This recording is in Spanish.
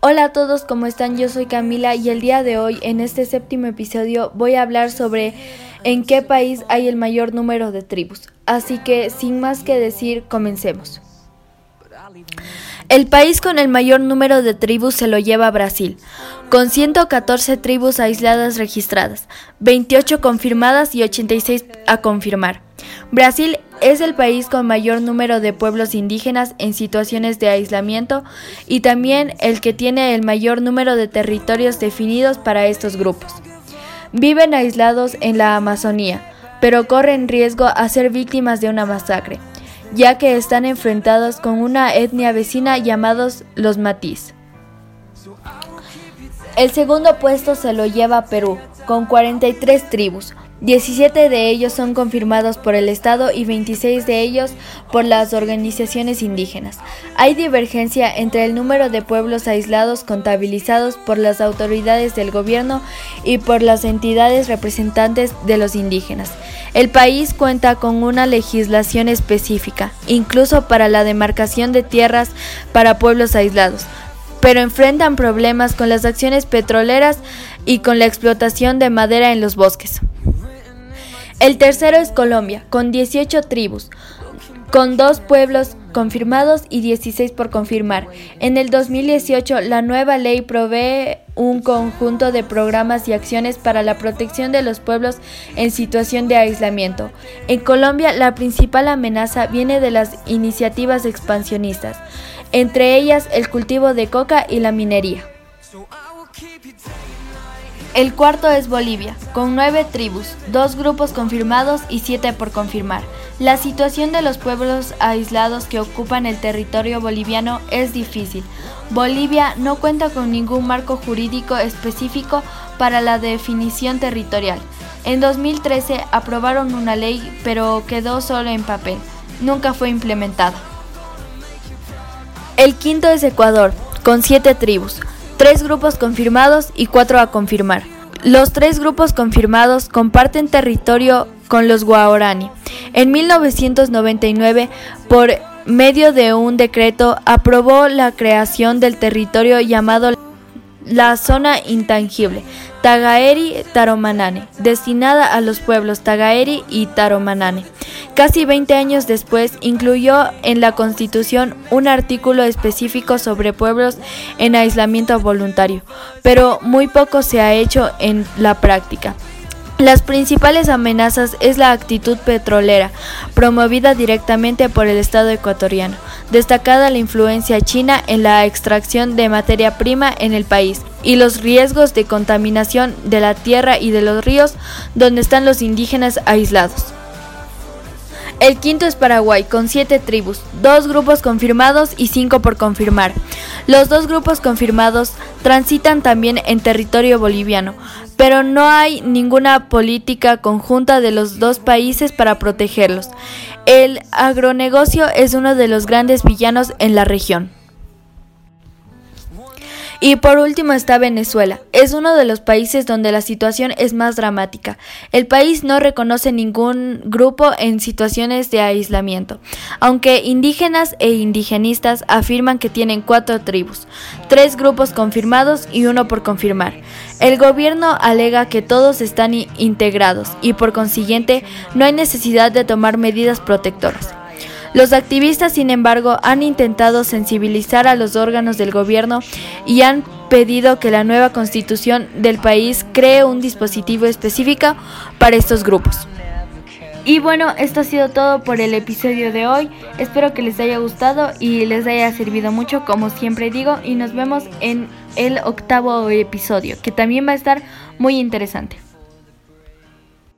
Hola a todos, ¿cómo están? Yo soy Camila y el día de hoy, en este séptimo episodio, voy a hablar sobre en qué país hay el mayor número de tribus. Así que, sin más que decir, comencemos. El país con el mayor número de tribus se lo lleva Brasil, con 114 tribus aisladas registradas, 28 confirmadas y 86 a confirmar. Brasil es el país con mayor número de pueblos indígenas en situaciones de aislamiento y también el que tiene el mayor número de territorios definidos para estos grupos. Viven aislados en la Amazonía, pero corren riesgo a ser víctimas de una masacre ya que están enfrentados con una etnia vecina llamados los Matiz. El segundo puesto se lo lleva Perú, con 43 tribus. 17 de ellos son confirmados por el Estado y 26 de ellos por las organizaciones indígenas. Hay divergencia entre el número de pueblos aislados contabilizados por las autoridades del gobierno y por las entidades representantes de los indígenas. El país cuenta con una legislación específica, incluso para la demarcación de tierras para pueblos aislados, pero enfrentan problemas con las acciones petroleras y con la explotación de madera en los bosques. El tercero es Colombia, con 18 tribus, con dos pueblos confirmados y 16 por confirmar. En el 2018, la nueva ley provee un conjunto de programas y acciones para la protección de los pueblos en situación de aislamiento. En Colombia, la principal amenaza viene de las iniciativas expansionistas, entre ellas el cultivo de coca y la minería. El cuarto es Bolivia, con nueve tribus, dos grupos confirmados y siete por confirmar. La situación de los pueblos aislados que ocupan el territorio boliviano es difícil. Bolivia no cuenta con ningún marco jurídico específico para la definición territorial. En 2013 aprobaron una ley, pero quedó solo en papel. Nunca fue implementada. El quinto es Ecuador, con siete tribus tres grupos confirmados y cuatro a confirmar. Los tres grupos confirmados comparten territorio con los Guaorani. En 1999, por medio de un decreto, aprobó la creación del territorio llamado la zona intangible, Tagaeri Taromanane, destinada a los pueblos Tagaeri y Taromanane. Casi 20 años después, incluyó en la Constitución un artículo específico sobre pueblos en aislamiento voluntario, pero muy poco se ha hecho en la práctica. Las principales amenazas es la actitud petrolera, promovida directamente por el Estado ecuatoriano, destacada la influencia china en la extracción de materia prima en el país y los riesgos de contaminación de la tierra y de los ríos donde están los indígenas aislados. El quinto es Paraguay, con siete tribus, dos grupos confirmados y cinco por confirmar. Los dos grupos confirmados transitan también en territorio boliviano, pero no hay ninguna política conjunta de los dos países para protegerlos. El agronegocio es uno de los grandes villanos en la región. Y por último está Venezuela. Es uno de los países donde la situación es más dramática. El país no reconoce ningún grupo en situaciones de aislamiento, aunque indígenas e indigenistas afirman que tienen cuatro tribus, tres grupos confirmados y uno por confirmar. El gobierno alega que todos están integrados y por consiguiente no hay necesidad de tomar medidas protectoras. Los activistas, sin embargo, han intentado sensibilizar a los órganos del gobierno y han pedido que la nueva constitución del país cree un dispositivo específico para estos grupos. Y bueno, esto ha sido todo por el episodio de hoy. Espero que les haya gustado y les haya servido mucho, como siempre digo, y nos vemos en el octavo episodio, que también va a estar muy interesante.